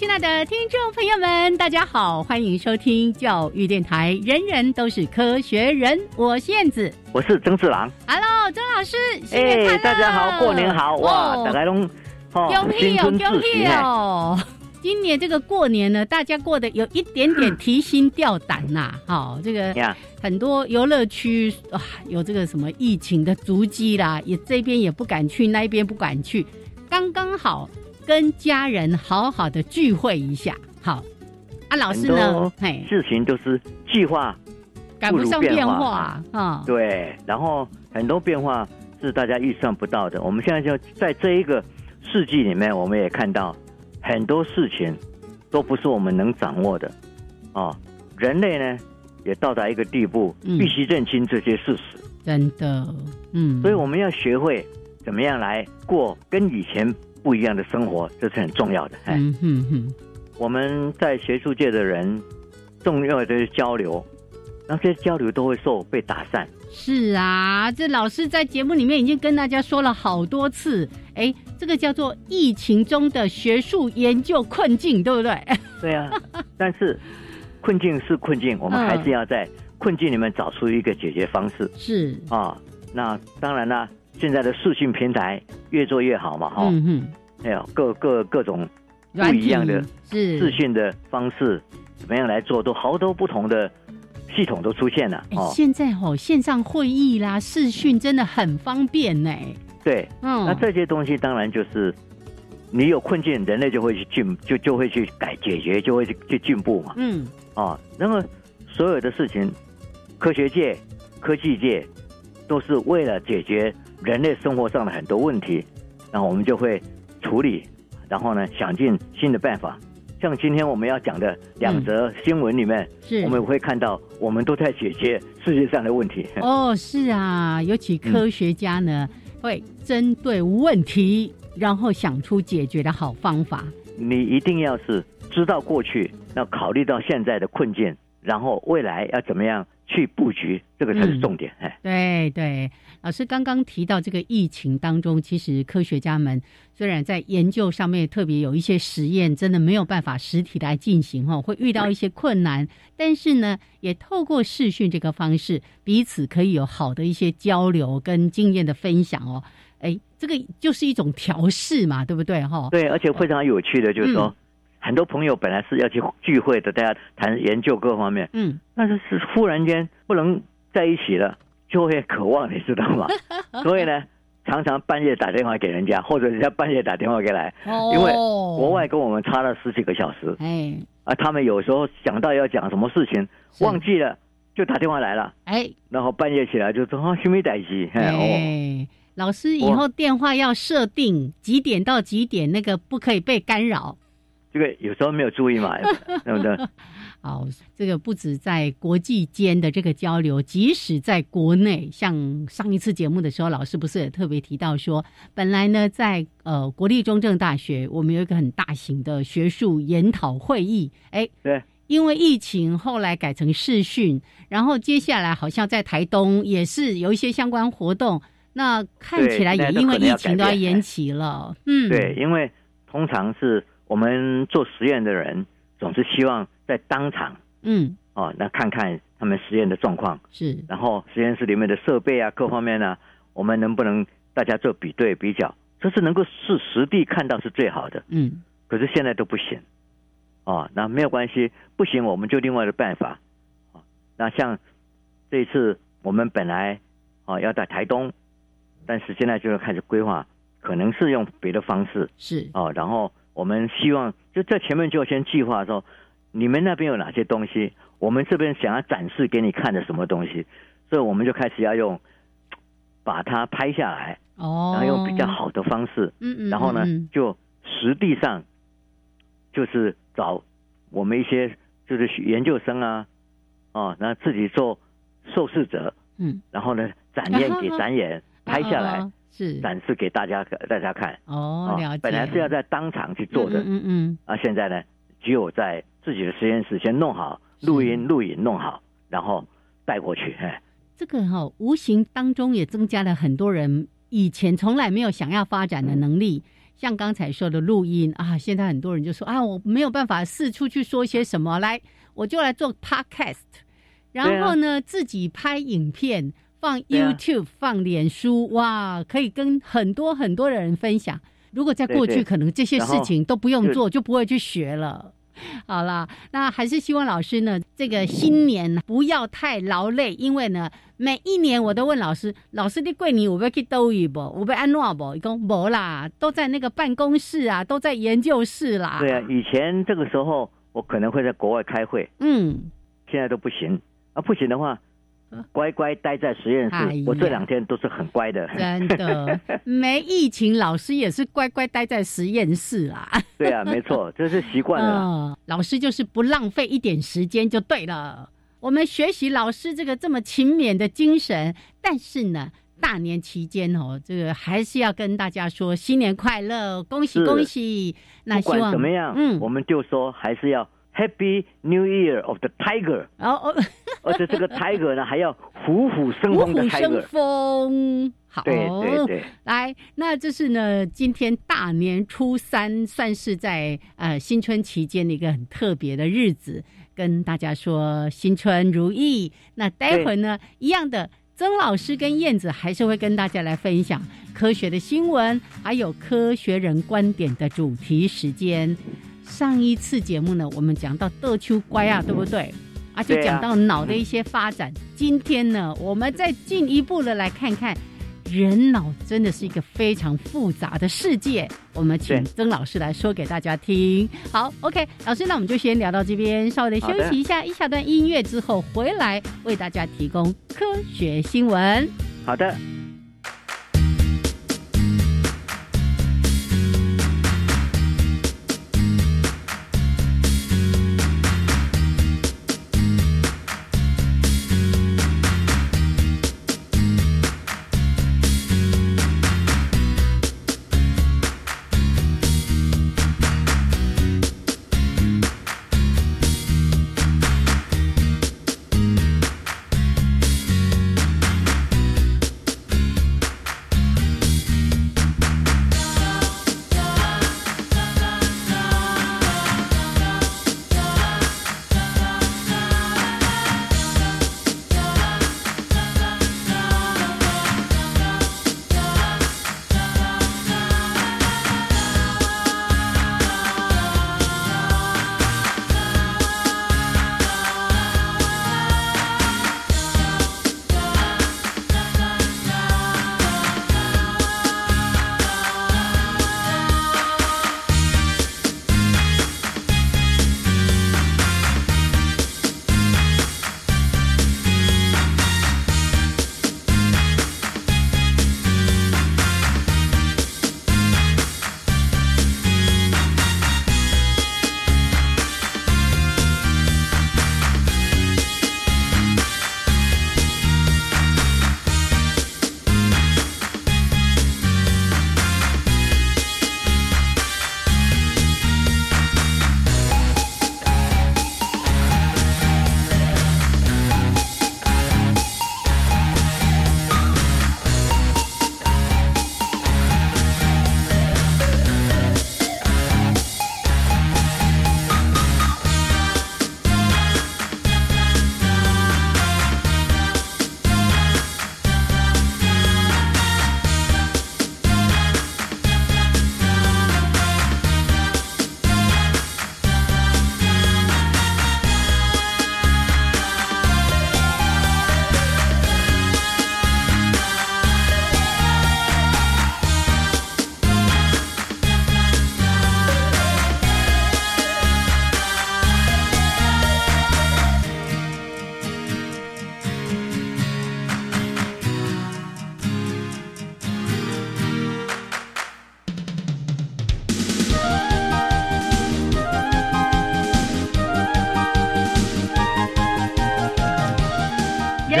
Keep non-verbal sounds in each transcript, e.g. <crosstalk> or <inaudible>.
亲爱的听众朋友们，大家好，欢迎收听教育电台。人人都是科学人，我是燕子，我是曾志郎。Hello，曾老师，新年快乐！大家好，过年好哇！大家都哦，新春祝喜哦。今年这个过年呢，大家过得有一点点提心吊胆呐。好，这个很多游乐区啊，有这个什么疫情的足迹啦，也这边也不敢去，那边不敢去，刚刚好。跟家人好好的聚会一下，好啊，老师呢？嘿，事情都是计划赶不上变化啊。对，然后很多变化是大家预算不到的。我们现在就在这一个世纪里面，我们也看到很多事情都不是我们能掌握的啊。人类呢，也到达一个地步，必须认清这些事实。真的，嗯，所以我们要学会怎么样来过跟以前。不一样的生活，这是很重要的。嗯哼哼，我们在学术界的人，重要的交流，那些交流都会受被打散。是啊，这老师在节目里面已经跟大家说了好多次。哎，这个叫做疫情中的学术研究困境，对不对？<laughs> 对啊，但是困境是困境，我们还是要在困境里面找出一个解决方式。是啊，那当然了。现在的视讯平台越做越好嘛，哈，还有各各各种不一样的视讯的方式，怎么样来做，都好多不同的系统都出现了。现在哦，线上会议啦，视讯真的很方便呢。对，嗯，那这些东西当然就是你有困境，人类就会去进，就就会去改解决，就会去去进步嘛。嗯，啊，那么所有的事情，科学界、科技界都是为了解决。人类生活上的很多问题，然后我们就会处理，然后呢，想尽新的办法。像今天我们要讲的两则新闻里面，我们会看到，我们都在解决世界上的问题。哦，是啊，尤其科学家呢，会针对问题，然后想出解决的好方法。你一定要是知道过去，要考虑到现在的困境，然后未来要怎么样去布局，这个才是重点。哎，对对。老师刚刚提到这个疫情当中，其实科学家们虽然在研究上面特别有一些实验，真的没有办法实体来进行哈，会遇到一些困难，但是呢，也透过视讯这个方式，彼此可以有好的一些交流跟经验的分享哦。哎，这个就是一种调试嘛，对不对哈？对，而且非常有趣的，就是说，很多朋友本来是要去聚会的，大家谈研究各方面，嗯，但是是忽然间不能在一起了。就会渴望，你知道吗？<laughs> 所以呢，常常半夜打电话给人家，或者人家半夜打电话给来，哦因为国外跟我们差了十几个小时。哎，啊，他们有时候想到要讲什么事情，忘记了就打电话来了。哎，然后半夜起来就说啊，什么待机？哎，老师以后电话要设定几点到几点，那个不可以被干扰。这个有时候没有注意嘛，<laughs> 对不对？<laughs> 好，这个不止在国际间的这个交流，即使在国内，像上一次节目的时候，老师不是也特别提到说，本来呢，在呃国立中正大学，我们有一个很大型的学术研讨会议，哎，对，因为疫情后来改成视讯，然后接下来好像在台东也是有一些相关活动，那看起来也因为疫情都要延期了，嗯，对，因为通常是我们做实验的人总是希望。在当场，嗯，哦，那看看他们实验的状况是，然后实验室里面的设备啊，各方面呢，我们能不能大家做比对比较？这是能够是实地看到是最好的，嗯。可是现在都不行，哦，那没有关系，不行我们就另外的办法啊。那像这一次我们本来哦要在台东，但是现在就要开始规划，可能是用别的方式是哦。然后我们希望就在前面就先计划说，你们那边有哪些东西，我们这边想要展示给你看的什么东西，所以我们就开始要用 <tsk> 把它拍下来。哦，然后用比较好的方式，嗯嗯，然后呢，就实地上就是找我们一些就是研究生啊，哦，那自己做受试者，嗯，然后呢展演 <laughs> 给展演 <laughs> 拍下来，是展示给大家大家看。哦，了解。本来是要在当场去做的，嗯嗯，啊，现在呢，只有在自己的实验室先弄好录音录影弄好，然后带过去。哎，这个哈，无形当中也增加了很多人。以前从来没有想要发展的能力，像刚才说的录音啊，现在很多人就说啊，我没有办法四处去说些什么，来我就来做 podcast，然后呢自己拍影片放 YouTube 放脸书，哇，可以跟很多很多的人分享。如果在过去，可能这些事情都不用做，就不会去学了。好了，那还是希望老师呢，这个新年不要太劳累，因为呢，每一年我都问老师，老师你过年我要去兜一不？我要安诺不？一共没啦，都在那个办公室啊，都在研究室啦。对啊，以前这个时候我可能会在国外开会，嗯，现在都不行啊，不行的话。乖乖待在实验室，我这两天都是很乖的。真的，<laughs> 没疫情，老师也是乖乖待在实验室啦。对啊，没错，这是习惯了。老师就是不浪费一点时间就对了。我们学习老师这个这么勤勉的精神，但是呢，大年期间哦，这个还是要跟大家说新年快乐，恭喜恭喜。那希望怎么样？嗯，我们就说还是要。Happy New Year of the Tiger！哦哦，<laughs> 而且这个 Tiger 呢，还要虎虎生风的 Tiger。虎虎生风，好，对对对。来，那这是呢，今天大年初三，算是在呃新春期间的一个很特别的日子，跟大家说新春如意。那待会儿呢，一样的，曾老师跟燕子还是会跟大家来分享科学的新闻，还有科学人观点的主题时间。上一次节目呢，我们讲到豆秋乖啊，对不对？啊，就讲到脑的一些发展。今天呢，我们再进一步的来看看，人脑真的是一个非常复杂的世界。我们请曾老师来说给大家听。好，OK，老师，那我们就先聊到这边，稍微的休息一下，一小段音乐之后回来为大家提供科学新闻。好的。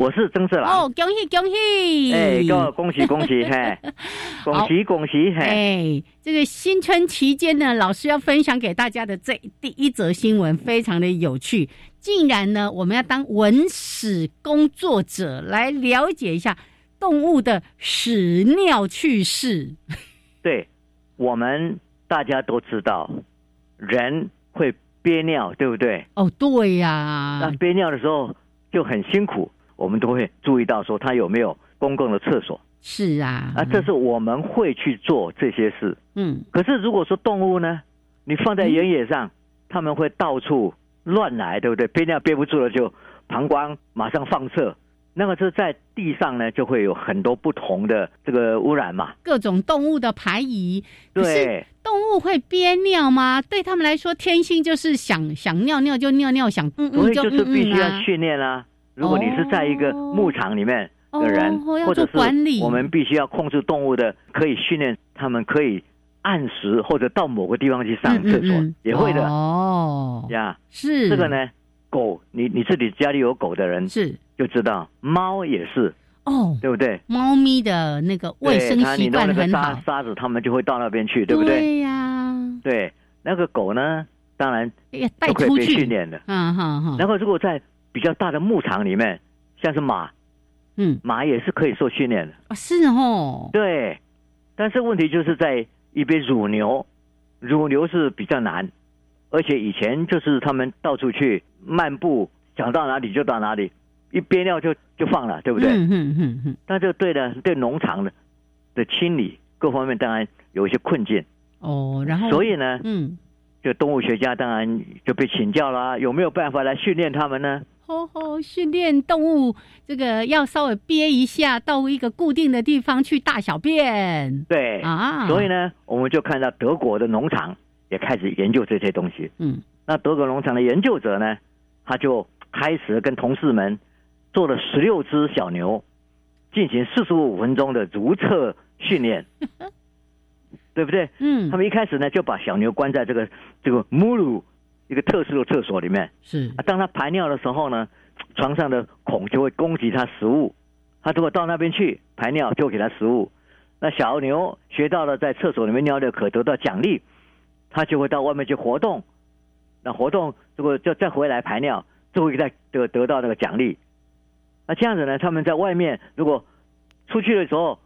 我是曾志郎哦，恭喜恭喜！哎，恭恭喜恭喜 <laughs> 嘿，恭喜恭喜嘿！哎，这个新春期间呢，老师要分享给大家的这第一则新闻非常的有趣，竟然呢，我们要当文史工作者来了解一下动物的屎尿趣事。<laughs> 对，我们大家都知道，人会憋尿，对不对？哦，对呀。那憋尿的时候就很辛苦。我们都会注意到说他有没有公共的厕所。是啊，啊，这是我们会去做这些事。嗯，可是如果说动物呢，你放在原野上，他们会到处乱来，对不对？憋尿憋不住了就膀胱马上放射，那么这在地上呢就会有很多不同的这个污染嘛。各种动物的排遗，对，动物会憋尿吗？对他们来说，天性就是想想尿尿就尿尿，想嗯嗯就就是必须要训练啊。如果你是在一个牧场里面的人，或者是我们必须要控制动物的，可以训练他们可以按时或者到某个地方去上厕所，也会的哦。呀，是。这个呢，狗，你你自己家里有狗的人是。就知道，猫也是哦，对不对？猫咪的那个卫生习惯很好，沙沙子他们就会到那边去，对不对？对呀，对那个狗呢，当然带出去。训练的，嗯哼哼。然后如果在比较大的牧场里面，像是马，嗯，马也是可以受训练的啊，是哦，对，但是问题就是在一边乳牛，乳牛是比较难，而且以前就是他们到处去漫步，想到哪里就到哪里，一憋尿就就放了，对不对？嗯嗯嗯嗯。那就对的，对农场的的清理各方面当然有一些困境哦，然后所以呢，嗯，就动物学家当然就被请教了，有没有办法来训练他们呢？哦吼！训练动物这个要稍微憋一下，到一个固定的地方去大小便。对啊，所以呢，我们就看到德国的农场也开始研究这些东西。嗯，那德国农场的研究者呢，他就开始跟同事们做了十六只小牛，进行四十五分钟的如厕训练，<laughs> 对不对？嗯，他们一开始呢，就把小牛关在这个这个母乳。一个特殊的厕所里面是啊，当他排尿的时候呢，床上的孔就会攻击他食物，他如果到那边去排尿，就给他食物。那小牛学到了在厕所里面尿尿可得到奖励，他就会到外面去活动。那活动如果就再回来排尿，就会再得得到那个奖励。那这样子呢，他们在外面如果出去的时候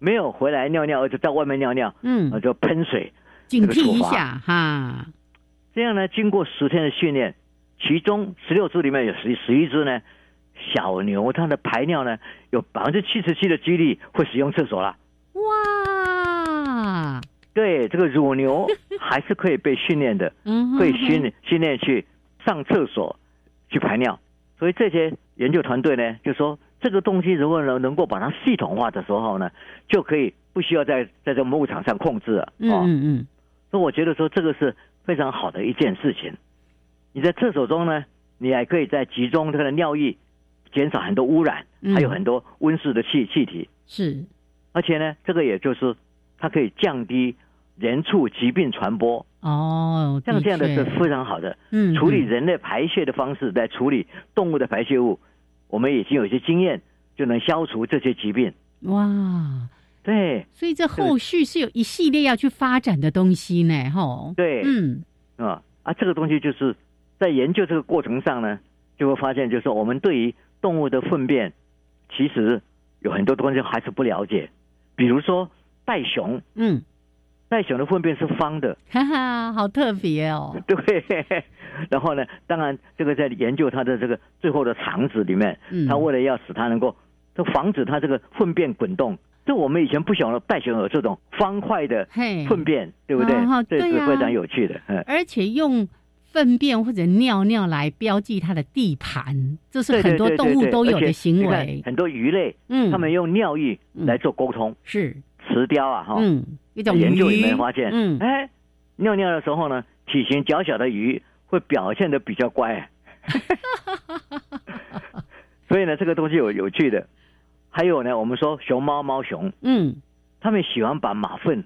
没有回来尿尿，而且在外面尿尿，嗯，那就喷水，警惕一下哈。这样呢，经过十天的训练，其中十六只里面有十十一只呢，小牛它的排尿呢有百分之七十七的几率会使用厕所了。哇！对，这个乳牛 <laughs> 还是可以被训练的，可以训训练去上厕所去排尿。所以这些研究团队呢，就说这个东西如果能能够把它系统化的时候呢，就可以不需要在在这牧场上控制了。嗯嗯嗯。所以我觉得说这个是。非常好的一件事情。你在厕所中呢，你还可以在集中它的尿液，减少很多污染，还有很多温室的气气体。是，而且呢，这个也就是它可以降低人畜疾病传播。哦，像这样的是非常好的。嗯，处理人类排泄的方式来处理动物的排泄物，我们已经有一些经验，就能消除这些疾病。哇。对，所以这后续是有一系列要去发展的东西呢，哈。对，嗯，啊啊，这个东西就是在研究这个过程上呢，就会发现，就是我们对于动物的粪便，其实有很多东西还是不了解。比如说袋熊，嗯，袋熊的粪便是方的，哈哈，好特别哦。<laughs> 对，然后呢，当然这个在研究它的这个最后的肠子里面，嗯，它为了要使它能够，它防止它这个粪便滚动。这我们以前不晓得袋熊有这种方块的粪便，对不对？这是非常有趣的。嗯而且用粪便或者尿尿来标记它的地盘，这是很多动物都有的行为。很多鱼类，嗯，他们用尿液来做沟通。是石雕啊，哈，嗯，一种研究里面发现，嗯，哎，尿尿的时候呢，体型较小的鱼会表现的比较乖。<laughs> 所以呢，这个东西有有趣的。还有呢，我们说熊猫、猫熊，嗯，他们喜欢把马粪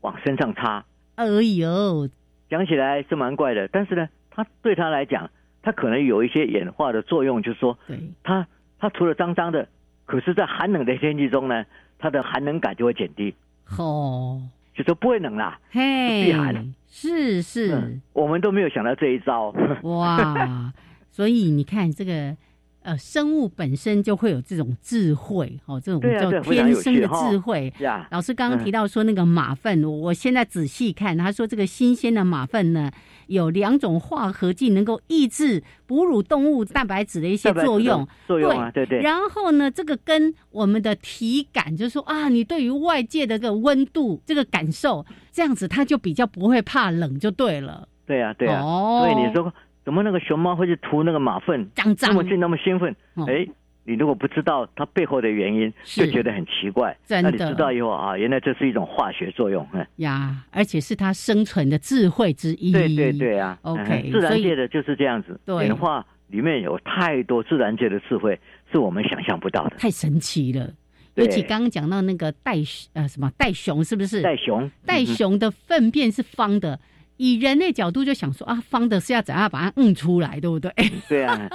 往身上擦。哎呦，讲起来是蛮怪的，但是呢，它对它来讲，它可能有一些演化的作用，就是说，它它除了脏脏的，可是在寒冷的天气中呢，它的寒冷感就会减低。哦，就说不会冷啦，嘿，避寒。是是，我们都没有想到这一招。哇，<laughs> 所以你看这个。呃，生物本身就会有这种智慧，哦，这种叫天生的智慧。老师刚刚提到说那个马粪，我现在仔细看，他说这个新鲜的马粪呢，有两种化合剂能够抑制哺乳动物蛋白质的一些作用。作用啊，对对。然后呢，这个跟我们的体感，就是说啊，你对于外界的这个温度这个感受，这样子它就比较不会怕冷，就对了。对啊，对啊。哦，所以你说。怎么那个熊猫会去涂那个马粪？那么就那么兴奋？哎，你如果不知道它背后的原因，就觉得很奇怪。真的，你知道以后啊，原来这是一种化学作用。嗯呀，而且是它生存的智慧之一。对对对啊，OK，自然界的就是这样子。演化里面有太多自然界的智慧，是我们想象不到的。太神奇了！尤其刚刚讲到那个袋呃什么袋熊，是不是？袋熊，袋熊的粪便是方的。以人类角度就想说啊，方的是要怎样把它摁出来，对不对？对啊。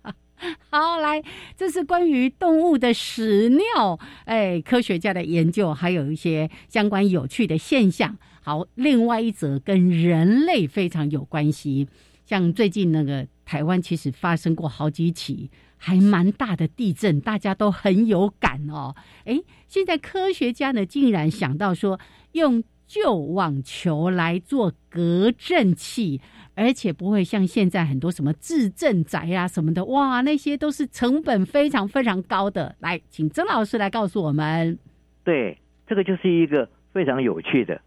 <laughs> 好，来，这是关于动物的屎尿，哎，科学家的研究，还有一些相关有趣的现象。好，另外一则跟人类非常有关系，像最近那个台湾其实发生过好几起还蛮大的地震，大家都很有感哦。哎，现在科学家呢竟然想到说用。旧网球来做隔震器，而且不会像现在很多什么自震宅啊什么的，哇，那些都是成本非常非常高的。来，请曾老师来告诉我们。对，这个就是一个非常有趣的，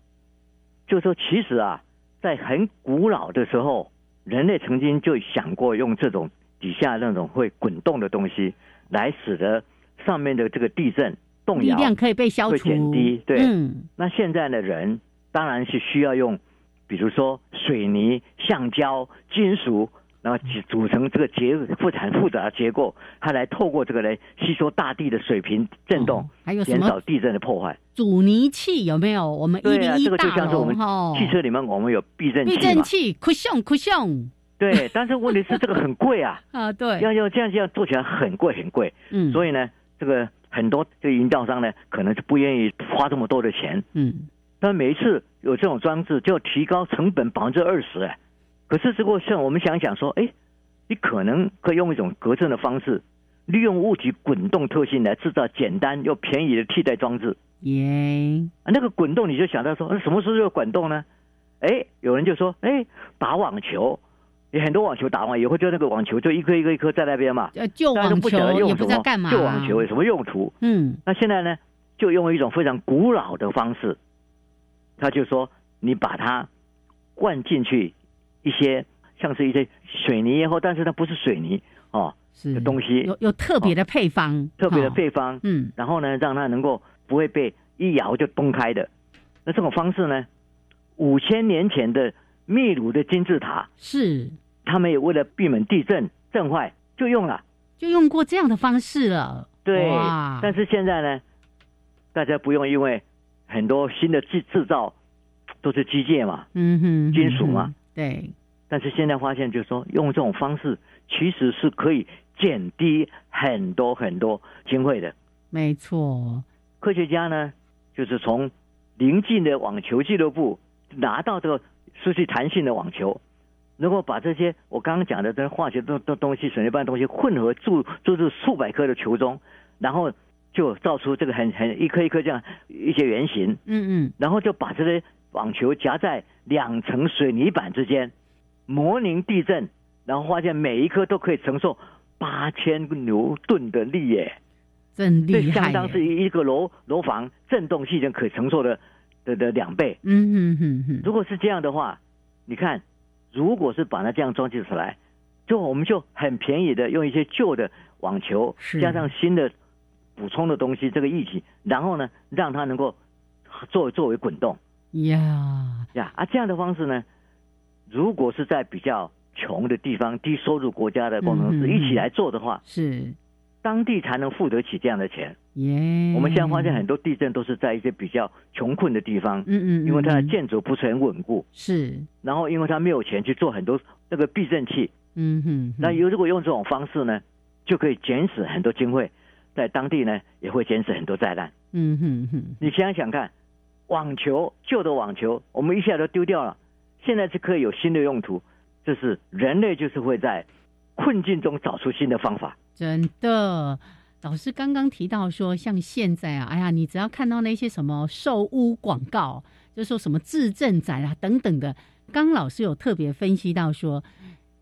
就是说，其实啊，在很古老的时候，人类曾经就想过用这种底下那种会滚动的东西，来使得上面的这个地震。力量可以被消除，会减低。对，那现在的人当然是需要用，比如说水泥、橡胶、金属，然后组成这个结复产复杂的结构，它来透过这个来吸收大地的水平震动，还有减少地震的破坏。阻尼器有没有？我们一零一大楼哈，汽车里面我们有避震器避震器，酷炫酷炫。对，但是问题是这个很贵啊 <laughs> 啊，对，要要这样这样做起来很贵很贵。嗯，所以呢，这个。很多这营造商呢，可能是不愿意花这么多的钱。嗯，但每一次有这种装置，就要提高成本百分之二十。哎，可是如果像我们想想说，哎，你可能可以用一种隔震的方式，利用物体滚动特性来制造简单又便宜的替代装置。耶，那个滚动你就想到说，什么时候要滚动呢？哎，有人就说，哎，打网球。有很多网球打完以后，就那个网球就一颗一颗一颗在那边嘛。呃，旧网球也不知道干嘛。旧网球有什么用途？嗯，那现在呢，就用一种非常古老的方式，他就说你把它灌进去一些像是一些水泥也好，但是它不是水泥哦，的东西有有特别的配方，特别的配方。嗯，然后呢，让它能够不会被一摇就崩开的。那这种方式呢，五千年前的秘鲁的金字塔是。他们也为了避免地震震坏，就用了，就用过这样的方式了。对，但是现在呢，大家不用，因为很多新的制制造都是机械嘛，嗯哼，金属嘛，对。但是现在发现，就是说用这种方式，其实是可以减低很多很多经费的。没错，科学家呢，就是从临近的网球俱乐部拿到这个失去弹性的网球。如果把这些我刚刚讲的这些化学的的东西、水泥般的东西混合注注入数百颗的球中，然后就造出这个很很一颗一颗这样一些圆形，嗯嗯，然后就把这些网球夹在两层水泥板之间，模拟地震，然后发现每一颗都可以承受八千牛顿的力耶，真厉害，相当是一个楼楼房震动系统可以承受的的的两倍，嗯嗯嗯嗯，如果是这样的话，你看。如果是把它这样装进出来，就我们就很便宜的用一些旧的网球，加上新的补充的东西，这个液体，然后呢，让它能够作作为滚动。呀。呀啊，这样的方式呢，如果是在比较穷的地方、低收入国家的工程师一起来做的话，是当地才能付得起这样的钱。耶，我们现在发现很多地震都是在一些比较穷困的地方，嗯嗯，因为它的建筑不是很稳固，是，然后因为他没有钱去做很多那个避震器，嗯哼，那如果用这种方式呢，就可以减少很多经费，在当地呢也会减少很多灾难。嗯哼哼，你想想看，网球旧的网球，我们一下都丢掉了，现在是可以有新的用途，就是人类就是会在困境中找出新的方法，真的。老师刚刚提到说，像现在啊，哎呀，你只要看到那些什么售屋广告，就说什么自证展啊等等的，刚老师有特别分析到说，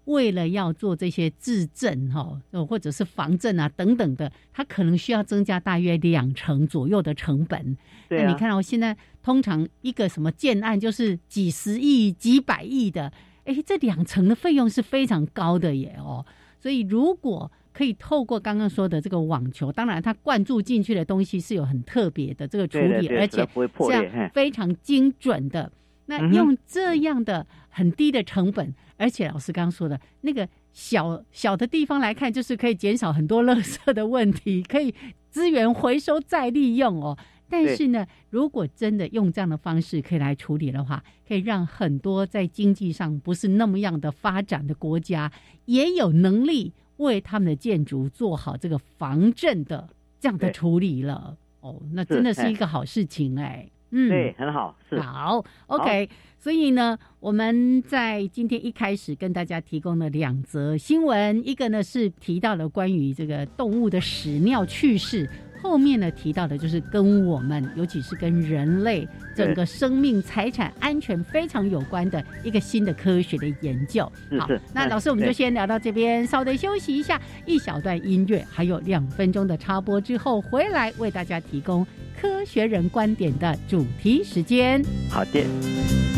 为了要做这些自证哈，或者是防震啊等等的，它可能需要增加大约两成左右的成本。那你看到现在通常一个什么建案就是几十亿、几百亿的，哎，这两层的费用是非常高的耶哦。所以如果可以透过刚刚说的这个网球，当然它灌注进去的东西是有很特别的这个处理，而且这样非常精准的。那用这样的很低的成本，而且老师刚刚说的那个小小的地方来看，就是可以减少很多垃圾的问题，可以资源回收再利用哦。但是呢，如果真的用这样的方式可以来处理的话，可以让很多在经济上不是那么样的发展的国家也有能力。为他们的建筑做好这个防震的这样的处理了哦，那真的是一个好事情哎，嗯，对，很好，是好，OK。所以呢，我们在今天一开始跟大家提供了两则新闻，一个呢是提到了关于这个动物的屎尿去世。后面呢提到的就是跟我们，尤其是跟人类整个生命财产安全非常有关的一个新的科学的研究。好，那老师我们就先聊到这边，稍微休息一下，一小段音乐，还有两分钟的插播之后，回来为大家提供科学人观点的主题时间。好的。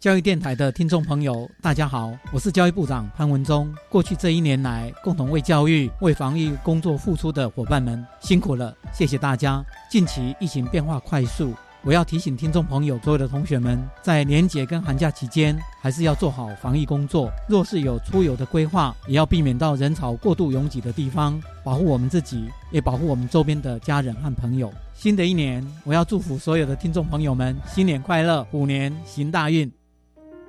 教育电台的听众朋友，大家好，我是教育部长潘文忠。过去这一年来，共同为教育、为防疫工作付出的伙伴们辛苦了，谢谢大家。近期疫情变化快速，我要提醒听众朋友，所有的同学们，在年节跟寒假期间，还是要做好防疫工作。若是有出游的规划，也要避免到人潮过度拥挤的地方，保护我们自己，也保护我们周边的家人和朋友。新的一年，我要祝福所有的听众朋友们新年快乐，虎年行大运。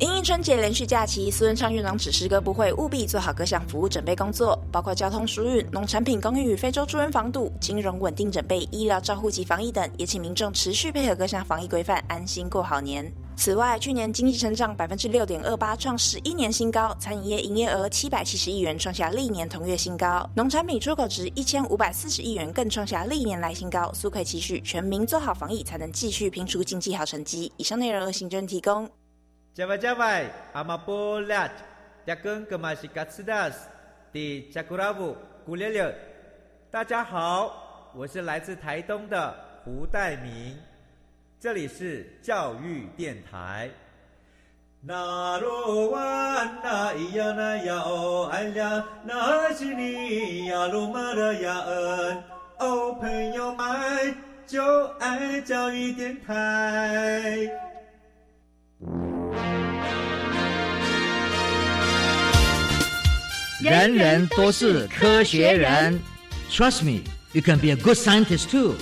因春节连续假期，苏文昌院长指示各部会务必做好各项服务准备工作，包括交通疏运、农产品供应与非洲猪瘟防堵、金融稳定准备、医疗照护及防疫等，也请民众持续配合各项防疫规范，安心过好年。此外，去年经济成长百分之六点二八，创十一年新高；餐饮业营业额七百七十亿元，创下历年同月新高；农产品出口值一千五百四十亿元，更创下历年来新高。苏奎期许全民做好防疫，才能继续拼出经济好成绩。以上内容由行政提供。加外加外，阿玛波拉，扎根格玛西卡斯达斯，的加古拉布古列列。大家好，我是来自台东的胡代明，这里是教育电台。那罗哇那咿呀那呀哦哎呀，那是你呀鲁玛的呀恩哦，朋友们就爱教育电台。人人都是科学人，Trust me, you can be a good scientist too。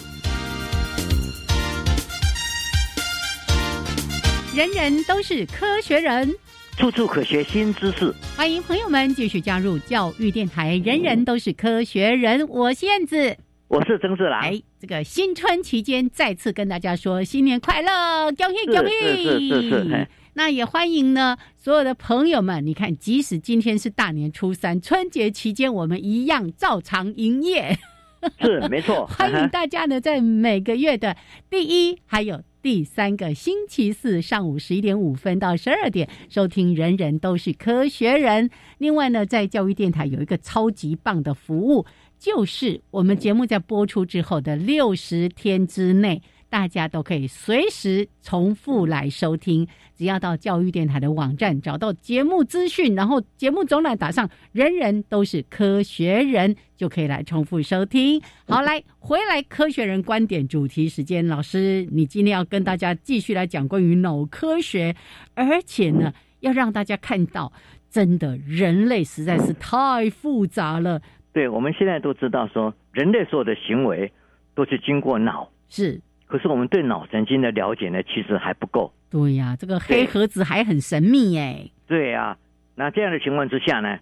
人人都是科学人，处处可学新知识。欢迎朋友们继续加入教育电台。人人都是科学人，我是燕子，我是曾志郎。哎，这个新春期间再次跟大家说新年快乐，恭喜恭喜！是是是是。那也欢迎呢，所有的朋友们，你看，即使今天是大年初三，春节期间我们一样照常营业。<laughs> 是没错，<laughs> 欢迎大家呢，在每个月的第一还有第三个星期四上午十一点五分到十二点收听《人人都是科学人》。另外呢，在教育电台有一个超级棒的服务，就是我们节目在播出之后的六十天之内。大家都可以随时重复来收听，只要到教育电台的网站找到节目资讯，然后节目总览打上“人人都是科学人”，就可以来重复收听。<laughs> 好，来回来科学人观点主题时间，老师，你今天要跟大家继续来讲关于脑科学，而且呢，要让大家看到，真的人类实在是太复杂了。对，我们现在都知道说，人类所有的行为都是经过脑是。可是我们对脑神经的了解呢，其实还不够。对呀，这个黑盒子还很神秘哎。对呀，那这样的情况之下呢，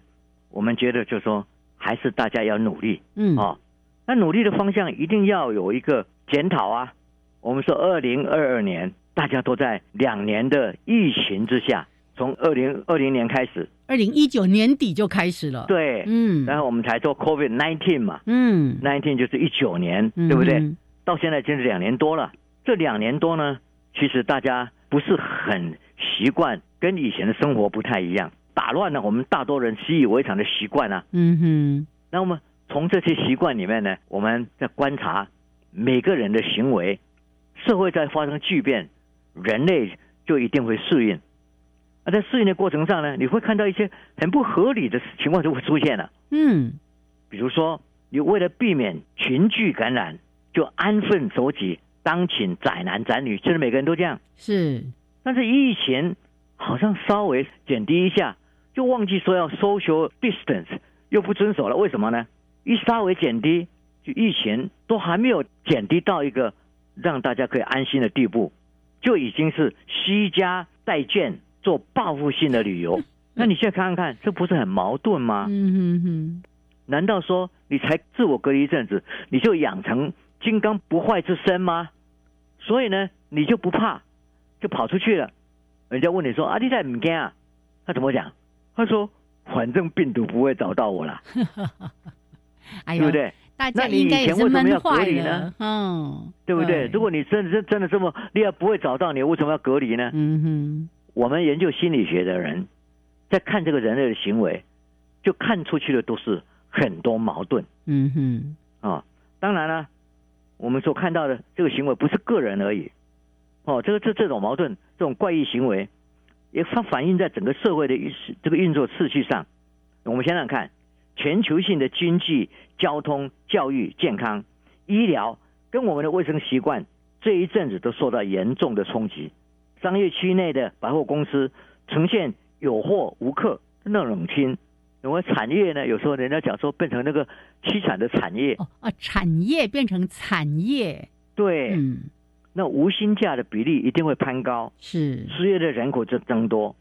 我们觉得就说还是大家要努力。嗯。哦，那努力的方向一定要有一个检讨啊。我们说二零二二年，大家都在两年的疫情之下，从二零二零年开始，二零一九年底就开始了。对，嗯。然后我们才做 COVID nineteen 嘛。嗯。nineteen 就是一九年，对不对？到现在真是两年多了，这两年多呢，其实大家不是很习惯，跟以前的生活不太一样，打乱了我们大多人习以为常的习惯啊。嗯哼。那我们从这些习惯里面呢，我们在观察每个人的行为，社会在发生巨变，人类就一定会适应。而在适应的过程上呢，你会看到一些很不合理的情况就会出现了。嗯。比如说，你为了避免群聚感染。就安分守己，当请宅男宅女，其实每个人都这样。是，但是疫情好像稍微减低一下，就忘记说要 social distance，又不遵守了。为什么呢？一稍微减低，就疫情都还没有减低到一个让大家可以安心的地步，就已经是惜家带眷做报复性的旅游。<laughs> 那你现在看看看，这不是很矛盾吗？嗯哼哼。难道说你才自我隔离一阵子，你就养成？金刚不坏之身吗？所以呢，你就不怕，就跑出去了。人家问你说：“阿弟在唔惊啊？”他怎么讲？他说：“反正病毒不会找到我了。<laughs> ”对不对？那你以前为什么要隔离呢？嗯，对不对？如果你真真真的这么厉害，不会找到你，为什么要隔离呢？嗯哼。我们研究心理学的人，在看这个人类的行为，就看出去的都是很多矛盾。嗯哼。啊，当然了。我们所看到的这个行为不是个人而已，哦，这个这这种矛盾、这种怪异行为，也反反映在整个社会的运这个运作次序上。我们想想看，全球性的经济、交通、教育、健康、医疗，跟我们的卫生习惯，这一阵子都受到严重的冲击。商业区内的百货公司呈现有货无客那冷清。我们产业呢，有时候人家讲说变成那个凄惨的产业。哦啊，产业变成产业，对，嗯，那无薪假的比例一定会攀高，是。失业的人口就增多，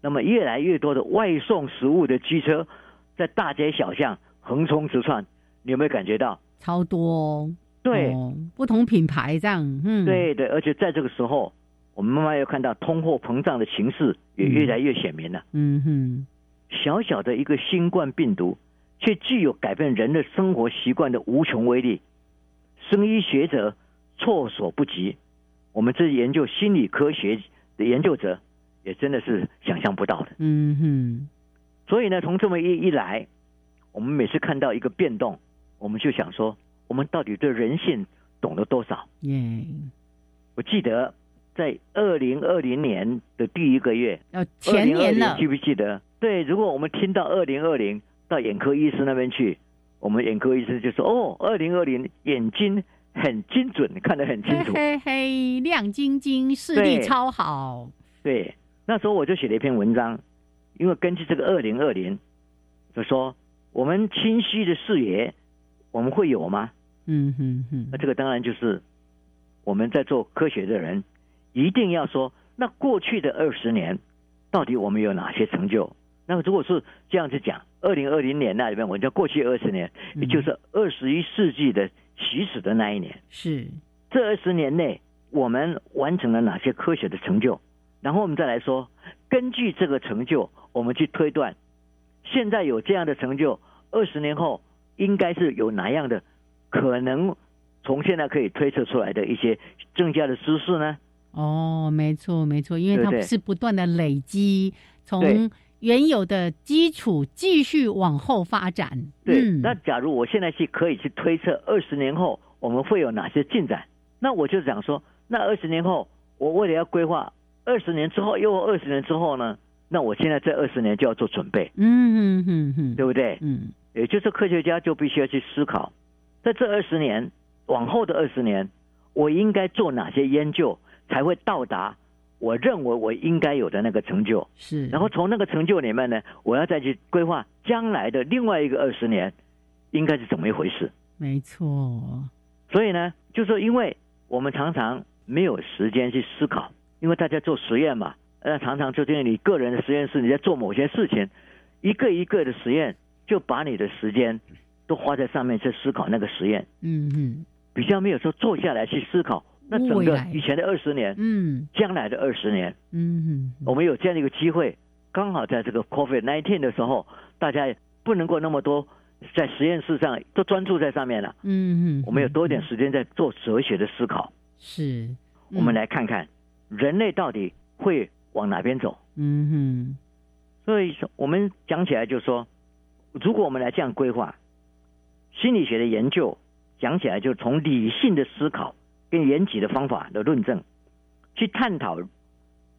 那么越来越多的外送食物的机车在大街小巷横冲直窜，你有没有感觉到？超多？对，不同品牌这样，嗯，对对，而且在这个时候，我们慢慢又看到通货膨胀的形势也越来越显明了，嗯哼。小小的一个新冠病毒，却具有改变人的生活习惯的无穷威力，生医学者措手不及。我们这研究心理科学的研究者，也真的是想象不到的。嗯哼。所以呢，从这么一一来，我们每次看到一个变动，我们就想说，我们到底对人性懂了多少？嗯。我记得在二零二零年的第一个月，呃，前年了，记不记得？对，如果我们听到二零二零到眼科医师那边去，我们眼科医师就说：“哦，二零二零眼睛很精准，看得很清楚，嘿嘿，亮晶晶，视力超好。”对，那时候我就写了一篇文章，因为根据这个二零二零，就说我们清晰的视野，我们会有吗？嗯哼哼，那这个当然就是我们在做科学的人一定要说，那过去的二十年到底我们有哪些成就？那么，如果是这样子讲，二零二零年那里面，我叫过去二十年，也就是二十一世纪的起始的那一年。是这二十年内，我们完成了哪些科学的成就？然后我们再来说，根据这个成就，我们去推断，现在有这样的成就，二十年后应该是有哪样的可能？从现在可以推测出来的一些增加的知识呢？哦，没错，没错，因为它是不断的累积，从。原有的基础继续往后发展。对，那假如我现在去可以去推测二十年后我们会有哪些进展？那我就想说，那二十年后我为了要规划二十年之后又二十年之后呢？那我现在这二十年就要做准备。嗯嗯嗯嗯，对不对？嗯，也就是科学家就必须要去思考，在这二十年往后的二十年，我应该做哪些研究才会到达？我认为我应该有的那个成就是，然后从那个成就里面呢，我要再去规划将来的另外一个二十年，应该是怎么一回事？没错。所以呢，就说因为我们常常没有时间去思考，因为大家做实验嘛，那，常常就因为你个人的实验室你在做某些事情，一个一个的实验，就把你的时间都花在上面去思考那个实验。嗯嗯，比较没有说坐下来去思考。那整个以前的二十年，嗯，将来的二十年，嗯，我们有这样的一个机会，刚好在这个 COVID nineteen 的时候，大家不能够那么多在实验室上都专注在上面了，嗯嗯，我们有多一点时间在做哲学的思考，是，我们来看看人类到底会往哪边走，嗯哼，所以说我们讲起来就说，如果我们来这样规划心理学的研究，讲起来就从理性的思考。跟严谨的方法的论证，去探讨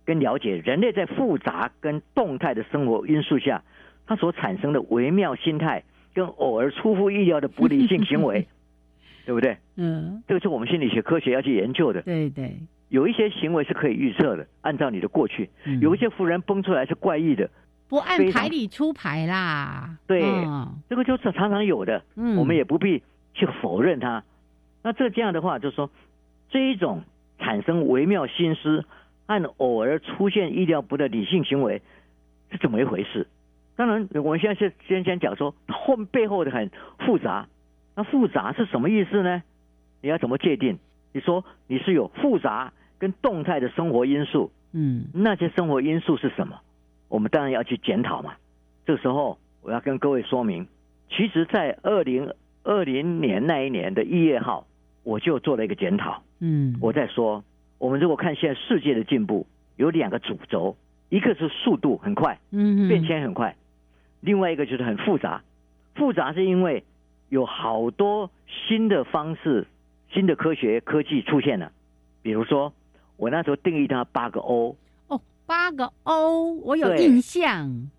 跟了解人类在复杂跟动态的生活因素下，它所产生的微妙心态跟偶尔出乎意料的不理性行为，<laughs> 对不对？嗯，这个是我们心理学科学要去研究的。对对，有一些行为是可以预测的，按照你的过去；有一些富人崩出来是怪异的，不按牌理出牌啦。对，这个就是常常有的，嗯我们也不必去否认它。那这这样的话，就是说。这一种产生微妙心思，按偶尔出现意料不的理性行为，是怎么一回事？当然，我们现在是先先讲说后背后的很复杂。那复杂是什么意思呢？你要怎么界定？你说你是有复杂跟动态的生活因素，嗯，那些生活因素是什么？我们当然要去检讨嘛。这个时候，我要跟各位说明，其实，在二零二零年那一年的一月号，我就做了一个检讨。嗯，我在说，我们如果看现在世界的进步，有两个主轴，一个是速度很快，嗯，变迁很快，另外一个就是很复杂。复杂是因为有好多新的方式、新的科学科技出现了。比如说，我那时候定义它八个 O。哦，八个 O，我有印象。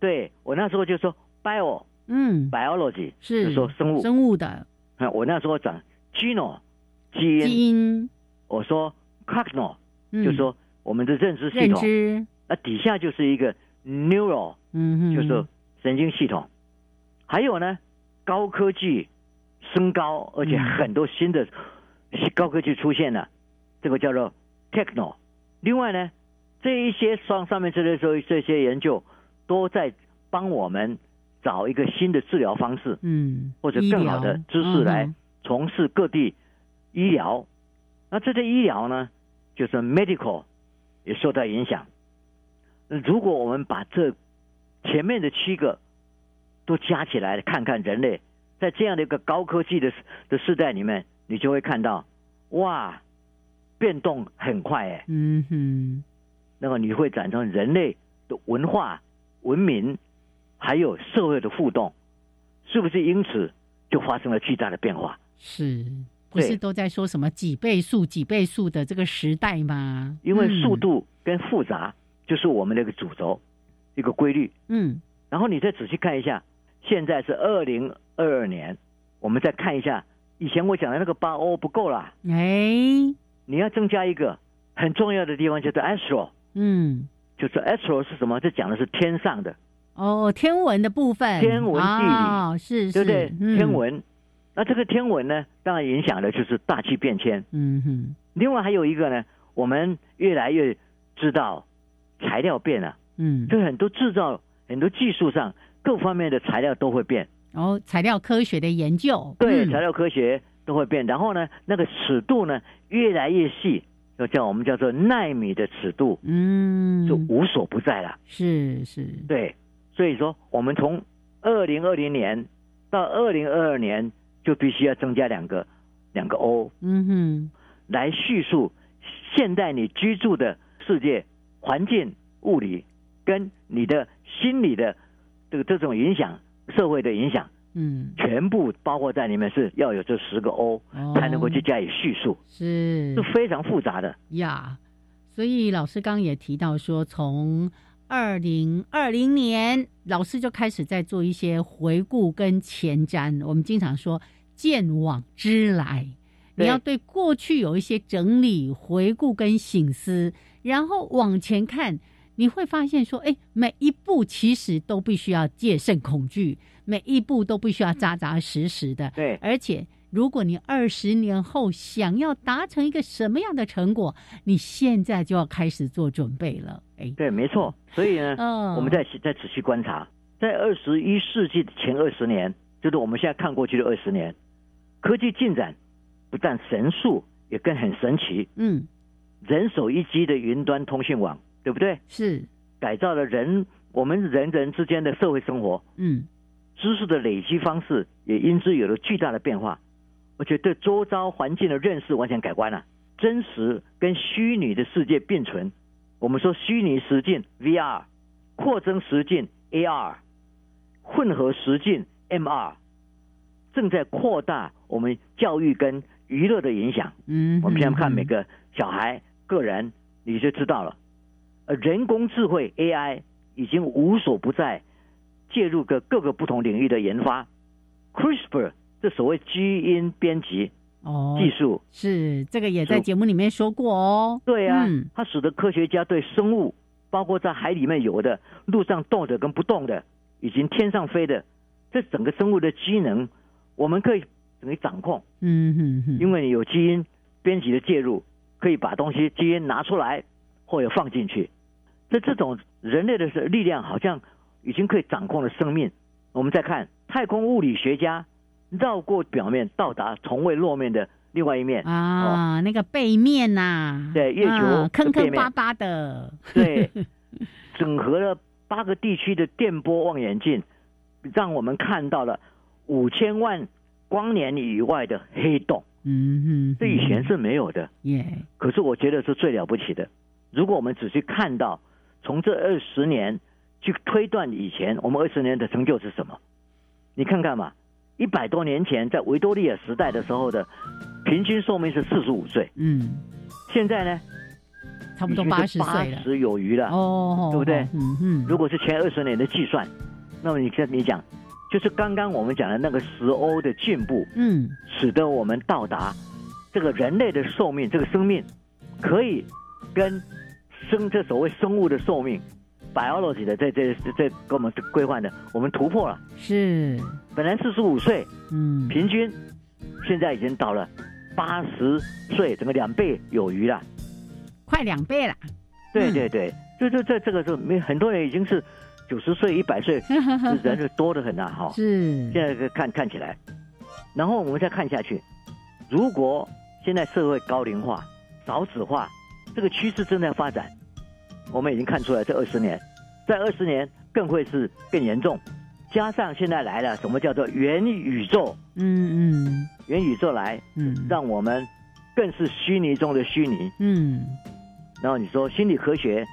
对我那时候就说 bio，嗯，biology 是说生物生物的。我那时候讲 geno 基因，基因。我说 cogno 就说我们的认知系统。那底下就是一个 neural，嗯，就是神经系统。还有呢，高科技升高，而且很多新的高科技出现了，这个叫做 techno。另外呢，这一些上上面这些说这些研究都在帮我们找一个新的治疗方式，嗯，或者更好的知识来从事各地医疗。那这些医疗呢，就是 medical 也受到影响。如果我们把这前面的七个都加起来看看，人类在这样的一个高科技的的时代里面，你就会看到，哇，变动很快哎。嗯哼。那么你会产生人类的文化、文明，还有社会的互动，是不是因此就发生了巨大的变化？是不是都在说什么几倍速、几倍速的这个时代吗？因为速度跟复杂。就是我们的一个主轴，一个规律。嗯，然后你再仔细看一下，现在是二零二二年，我们再看一下，以前我讲的那个八 O 不够了。哎，你要增加一个很重要的地方，叫做 Astro。嗯，就是 Astro 是什么？这讲的是天上的。哦，天文的部分。天文地理是，对不对？天文。那这个天文呢，当然影响的就是大气变迁。嗯哼。另外还有一个呢，我们越来越知道。材料变了，嗯，就很多制造、很多技术上各方面的材料都会变。然哦，材料科学的研究，对，材料科学都会变。然后呢，那个尺度呢越来越细，就叫我们叫做纳米的尺度，嗯，就无所不在了。是是，对。所以说，我们从二零二零年到二零二二年，就必须要增加两个两个 O，嗯哼，来叙述现在你居住的世界。环境、物理跟你的心理的这个这种影响，社会的影响，嗯，全部包括在里面，是要有这十个 O 才能够去加以叙述，是。是非常复杂的。呀。所以老师刚也提到说，从二零二零年，老师就开始在做一些回顾跟前瞻。我们经常说见往知来，你要对过去有一些整理、回顾跟醒思。然后往前看，你会发现说，哎，每一步其实都必须要戒慎恐惧，每一步都必须要扎扎实实的。对，而且如果你二十年后想要达成一个什么样的成果，你现在就要开始做准备了。哎，对，没错。所以呢，<laughs> 嗯我们在在仔细观察，在二十一世纪的前二十年，就是我们现在看过去的二十年，科技进展不但神速，也更很神奇。嗯。人手一机的云端通讯网，对不对？是改造了人我们人人之间的社会生活。嗯，知识的累积方式也因之有了巨大的变化，而且对周遭环境的认识完全改观了。真实跟虚拟的世界并存，我们说虚拟实境 VR，扩增实境 AR，混合实境 MR，正在扩大我们教育跟娱乐的影响。嗯，我们现在看每个小孩。个人你就知道了，呃，人工智慧 AI 已经无所不在，介入个各个不同领域的研发。CRISPR 这所谓基因编辑哦技术是这个也在节目里面说过哦。对啊，它使得科学家对生物，包括在海里面游的、路上动的跟不动的，以及天上飞的，这整个生物的机能，我们可以等于掌控。嗯哼哼，因为你有基因编辑的介入。可以把东西基因拿出来，或者放进去。这这种人类的力量，好像已经可以掌控了生命。我们再看太空物理学家绕过表面，到达从未露面的另外一面啊，那个背面呐，对，月球坑坑巴巴的，对，<laughs> 整合了八个地区的电波望远镜，让我们看到了五千万光年以外的黑洞。嗯哼，这以前是没有的，耶。可是我觉得是最了不起的。如果我们仔细看到，从这二十年去推断以前，我们二十年的成就是什么？你看看嘛，一百多年前在维多利亚时代的时候的平均寿命是四十五岁，嗯，现在呢，差不多八十岁了，八十有余了，哦，对不对？嗯嗯。如果是前二十年的计算，那么你跟你讲，就是刚刚我们讲的那个十欧的进步，嗯，使得我们到达这个人类的寿命，这个生命可以跟生这所谓生物的寿命，biology 的这这这跟我们规划的，我们突破了。是，本来四十五岁，嗯，平均现在已经到了八十岁，整个两倍有余了。快两倍了，对对对，这这这这个是没很多人已经是九十岁、一百岁，<laughs> 人是多得很呐，哈。是，现在看看起来，然后我们再看下去，如果现在社会高龄化、少子化这个趋势正在发展，我们已经看出来，这二十年，在二十年更会是更严重，加上现在来了什么叫做元宇宙？嗯嗯，元宇宙来，嗯，让我们更是虚拟中的虚拟，嗯。然后你说心理科学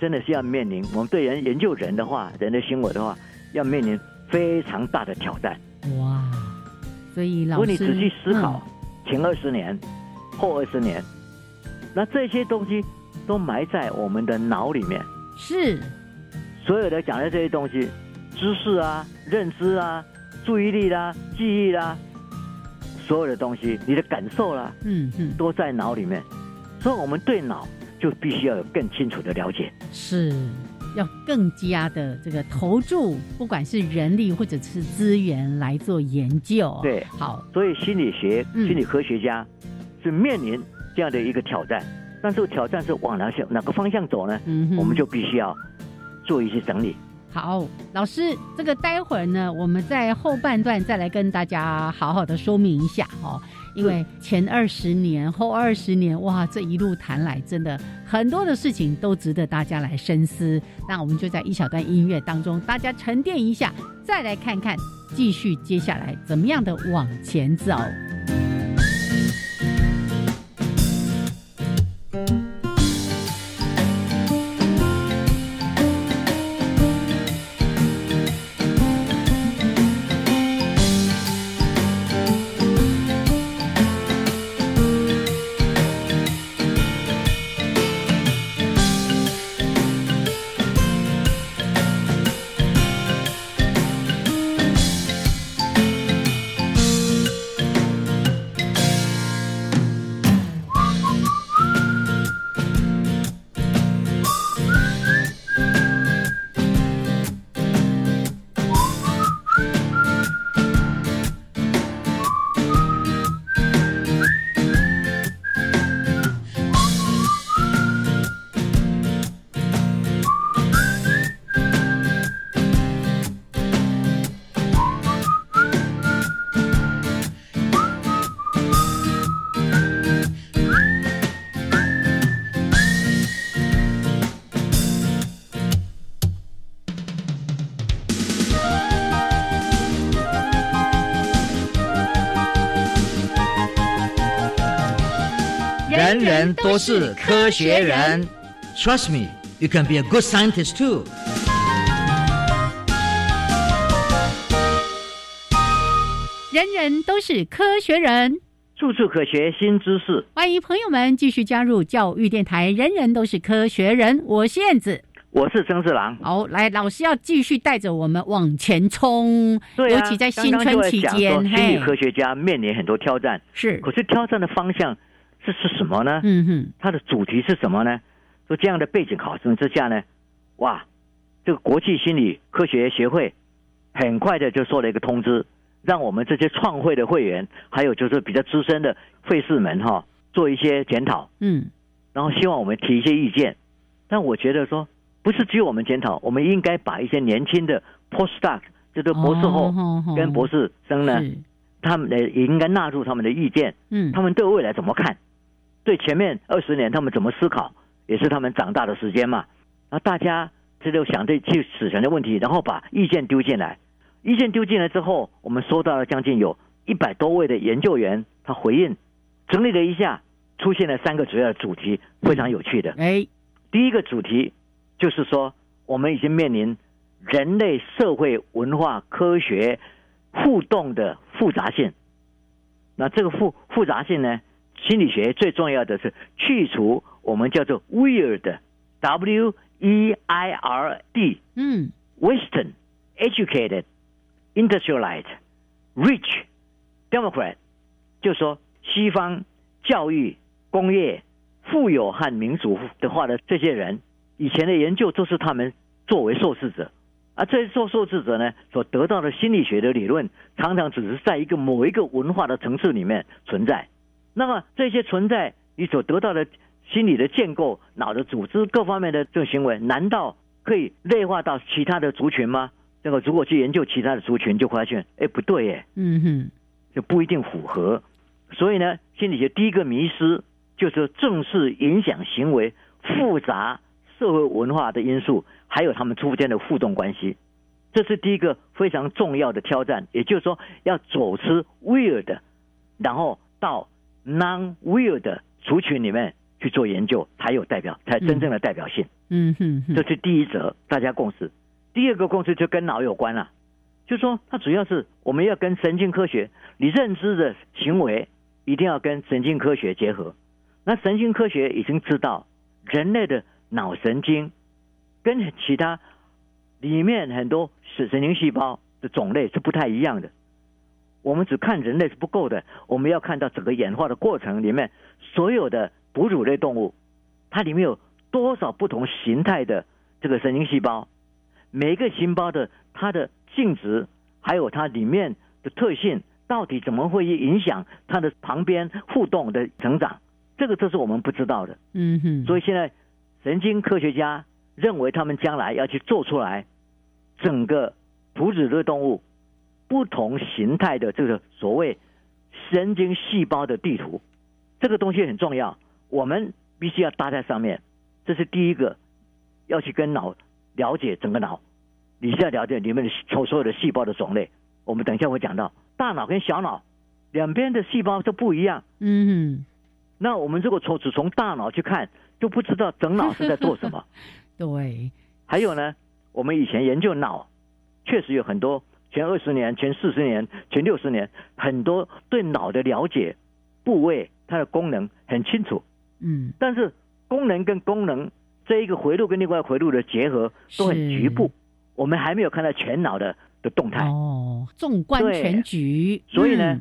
真的是要面临我们对人研究人的话，人的行为的话，要面临非常大的挑战。哇！所以老师，如果你仔细思考前二十年、后二十年，那这些东西都埋在我们的脑里面。是。所有的讲的这些东西，知识啊、认知啊、注意力啦、记忆啦，所有的东西，你的感受啦，嗯嗯，都在脑里面。所以我们对脑。就必须要有更清楚的了解，是要更加的这个投注，不管是人力或者是资源来做研究。对，好，所以心理学、心理科学家是面临这样的一个挑战，但是挑战是往哪些哪个方向走呢？嗯，我们就必须要做一些整理。好，老师，这个待会儿呢，我们在后半段再来跟大家好好的说明一下哦。因为前二十年、后二十年，哇，这一路谈来，真的很多的事情都值得大家来深思。那我们就在一小段音乐当中，大家沉淀一下，再来看看继续接下来怎么样的往前走。都是科学人，Trust me, you can be a good scientist too。人人都是科学人，处处可学新知识。欢迎朋友们继续加入教育电台。人人都是科学人，我是燕子，我是曾志郎。好，来，老师要继续带着我们往前冲。对尤其在新春期间，心理科学家面临很多挑战。是，可是挑战的方向。这是什么呢？嗯哼，它的主题是什么呢？说这样的背景考生之下呢，哇，这个国际心理科学协会很快的就说了一个通知，让我们这些创会的会员，还有就是比较资深的会士们哈，做一些检讨。嗯，然后希望我们提一些意见。但我觉得说，不是只有我们检讨，我们应该把一些年轻的 postdoc，就是博士后跟博士生呢，他们也应该纳入他们的意见。嗯，他们对未来怎么看？对前面二十年他们怎么思考，也是他们长大的时间嘛。那大家这就想这去死前的问题，然后把意见丢进来。意见丢进来之后，我们收到了将近有一百多位的研究员，他回应整理了一下，出现了三个主要的主题，非常有趣的。哎，第一个主题就是说，我们已经面临人类社会文化科学互动的复杂性。那这个复复杂性呢？心理学最重要的是去除我们叫做 weird，W E I R D，嗯，Western，educated，industrialized，rich，Democrat，就说西方教育、工业、富有和民主的话的这些人，以前的研究都是他们作为受试者。而这些受受试者呢，所得到的心理学的理论，常常只是在一个某一个文化的层次里面存在。那么这些存在你所得到的心理的建构、脑的组织各方面的这种行为，难道可以内化到其他的族群吗？那个如果去研究其他的族群，就发现，哎，不对，耶，嗯哼，就不一定符合。所以呢，心理学第一个迷失就是正视影响行为复杂社会文化的因素。还有他们之间的互动关系，这是第一个非常重要的挑战。也就是说，要走出 weird，然后到 non weird 族群里面去做研究，才有代表，才真正的代表性。嗯哼，这是第一则大家共识。第二个共识就跟脑有关了，就说它主要是我们要跟神经科学，你认知的行为一定要跟神经科学结合。那神经科学已经知道人类的脑神经。跟其他里面很多神神经细胞的种类是不太一样的。我们只看人类是不够的，我们要看到整个演化的过程里面，所有的哺乳类动物，它里面有多少不同形态的这个神经细胞，每一个细胞的它的性质，还有它里面的特性，到底怎么会影响它的旁边互动的成长？这个都是我们不知道的。嗯哼。所以现在神经科学家。认为他们将来要去做出来整个哺乳类动物不同形态的这个所谓神经细胞的地图，这个东西很重要，我们必须要搭在上面。这是第一个要去跟脑了解整个脑，你需要了解里面的所所有的细胞的种类。我们等一下会讲到大脑跟小脑两边的细胞都不一样。嗯，那我们如果从只从大脑去看，就不知道整脑是在做什么。<laughs> 对，还有呢，我们以前研究脑，确实有很多前二十年、前四十年、前六十年，很多对脑的了解部位，它的功能很清楚。嗯，但是功能跟功能这一个回路跟另外回路的结合都很局部，我们还没有看到全脑的的动态。哦，纵观全局，所以呢，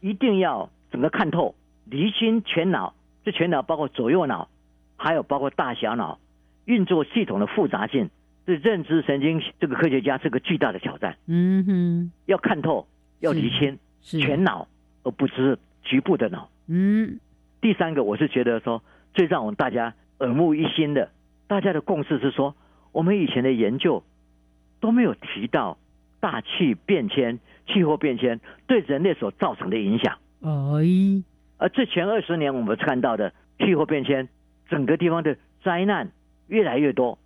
一定要整个看透，厘清全脑。这全脑包括左右脑，还有包括大小脑。运作系统的复杂性，对认知神经这个科学家是个巨大的挑战。嗯哼，要看透，要理清全脑，而不是局部的脑。嗯，第三个，我是觉得说，最让我们大家耳目一新的，大家的共识是说，我们以前的研究都没有提到大气变迁、气候变迁对人类所造成的影响。哎，而这前二十年我们看到的气候变迁，整个地方的灾难。越来越多，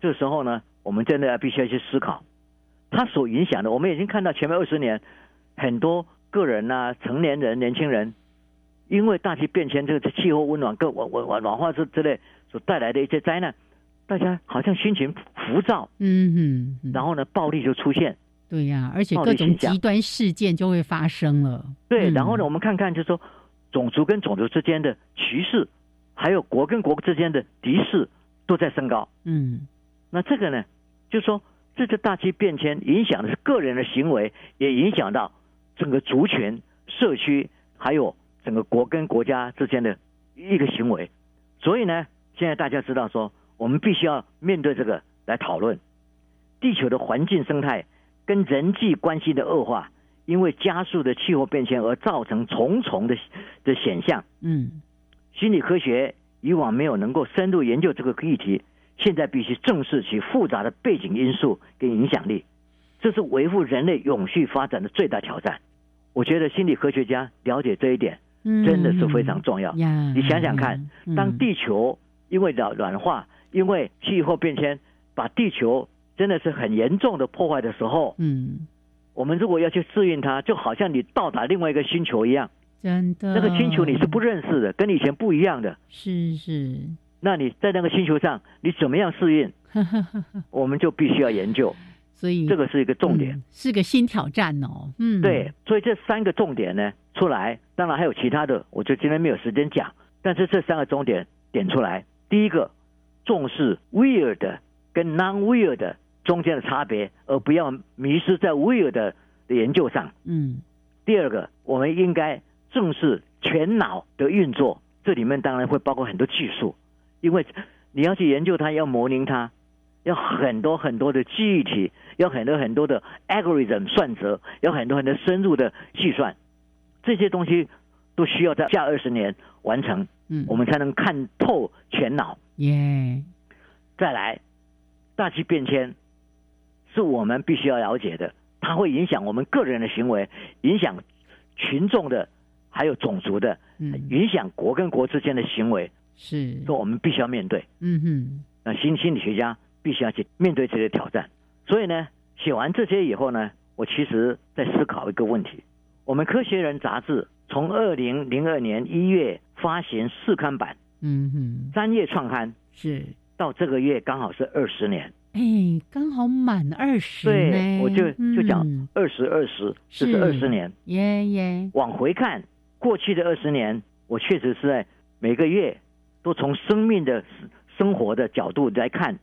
这时候呢，我们真的要必须要去思考，它所影响的。我们已经看到前面二十年，很多个人呐、成年人、年轻人，因为大气变迁、这个气候温暖、各温温暖化之之类所带来的一些灾难，大家好像心情浮躁，嗯嗯，然后呢，暴力就出现，对呀，而且各种极端事件就会发生了。对，然后呢，我们看看，就是说种族跟种族之间的歧视，还有国跟国之间的敌视。都在升高，嗯，那这个呢，就说这次大气变迁影响的是个人的行为，也影响到整个族群、社区，还有整个国跟国家之间的一个行为。所以呢，现在大家知道说，我们必须要面对这个来讨论地球的环境生态跟人际关系的恶化，因为加速的气候变迁而造成重重的的现象。嗯，心理科学。以往没有能够深入研究这个议题，现在必须正视其复杂的背景因素跟影响力，这是维护人类永续发展的最大挑战。我觉得心理科学家了解这一点，真的是非常重要。你想想看，当地球因为暖暖化、因为气候变迁，把地球真的是很严重的破坏的时候，嗯，我们如果要去适应它，就好像你到达另外一个星球一样。真的，那个星球你是不认识的，跟以前不一样的。是是，那你在那个星球上，你怎么样适应？<laughs> 我们就必须要研究。所以这个是一个重点，是个新挑战哦。嗯，对，所以这三个重点呢出来，当然还有其他的，我就今天没有时间讲。但是这三个重点点出来，第一个重视 weird 跟 non weird 中间的差别，而不要迷失在 weird 的研究上。嗯。第二个，我们应该重视全脑的运作，这里面当然会包括很多技术，因为你要去研究它，要模拟它。要很多很多的记忆体，要很多很多的 algorithm 算则，要很多很多深入的计算，这些东西都需要在下二十年完成，嗯，我们才能看透全脑。耶，再来，大气变迁是我们必须要了解的，它会影响我们个人的行为，影响群众的，还有种族的，嗯，影响国跟国之间的行为，是，说我们必须要面对。嗯哼，那心心理学家。必须要去面对这些挑战，所以呢，写完这些以后呢，我其实在思考一个问题：我们《科学人》杂志从二零零二年一月发行试刊版，嗯哼，三月创刊是。到这个月刚好是二十年，哎，刚好满二十，对，我就就讲二十二十，这是二十年，耶耶。往回看过去的二十年，我确实是在每个月都从生命的生活的角度来看。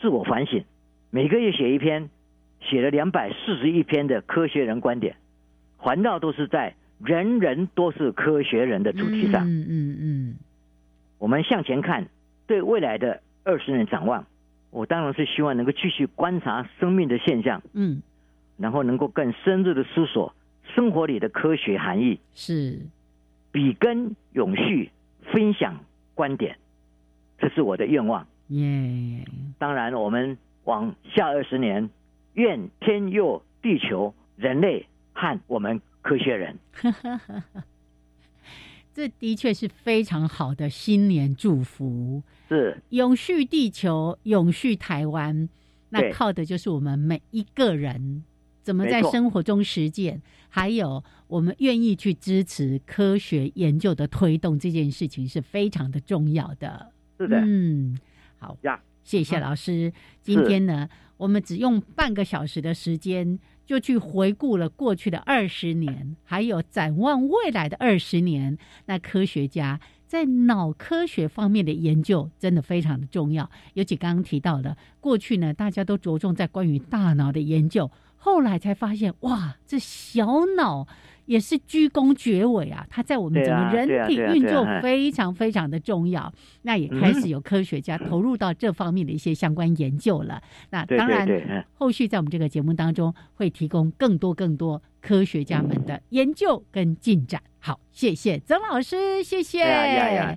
自我反省，每个月写一篇，写了两百四十一篇的科学人观点，环绕都是在人人都是科学人的主题上。嗯嗯嗯。我们向前看，对未来的二十年展望，我当然是希望能够继续观察生命的现象。嗯。然后能够更深入的思索生活里的科学含义。是。笔耕永续，分享观点，这是我的愿望。耶！当然，我们往下二十年，愿天佑地球、人类和我们科学人。<laughs> 这的确是非常好的新年祝福。是永续地球、永续台湾，那靠的就是我们每一个人怎么在生活中实践，还有我们愿意去支持科学研究的推动，这件事情是非常的重要的。是的，嗯。好呀，谢谢老师。今天呢，我们只用半个小时的时间，就去回顾了过去的二十年，还有展望未来的二十年。那科学家在脑科学方面的研究真的非常的重要。尤其刚刚提到的，过去呢，大家都着重在关于大脑的研究，后来才发现，哇，这小脑。也是居功厥伟啊！它在我们整个人体运作非常非常的重要。那也开始有科学家投入到这方面的一些相关研究了。那当然，后续在我们这个节目当中会提供更多更多科学家们的研究跟进展。好，谢谢曾老师，谢谢。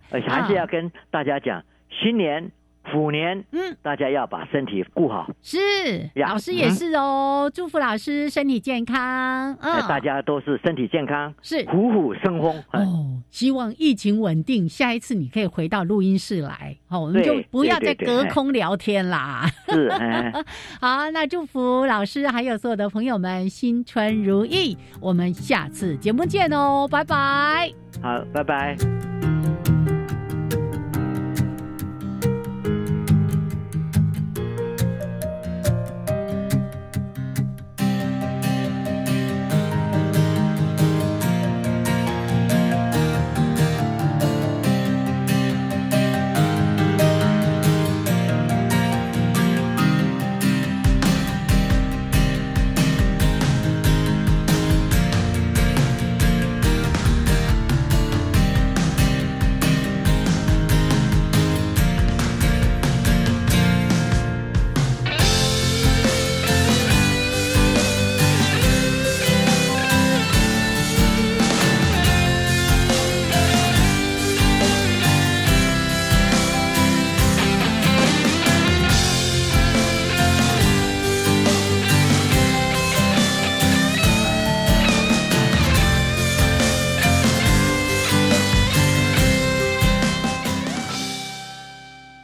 而且还是要跟大家讲，新年。虎年，嗯，大家要把身体顾好。是，老师也是哦，祝福老师身体健康。嗯，大家都是身体健康，是虎虎生风。哦，希望疫情稳定，下一次你可以回到录音室来，好，我们就不要再隔空聊天啦。是，<laughs> 好，那祝福老师还有所有的朋友们新春如意，我们下次节目见哦，拜拜。好，拜拜。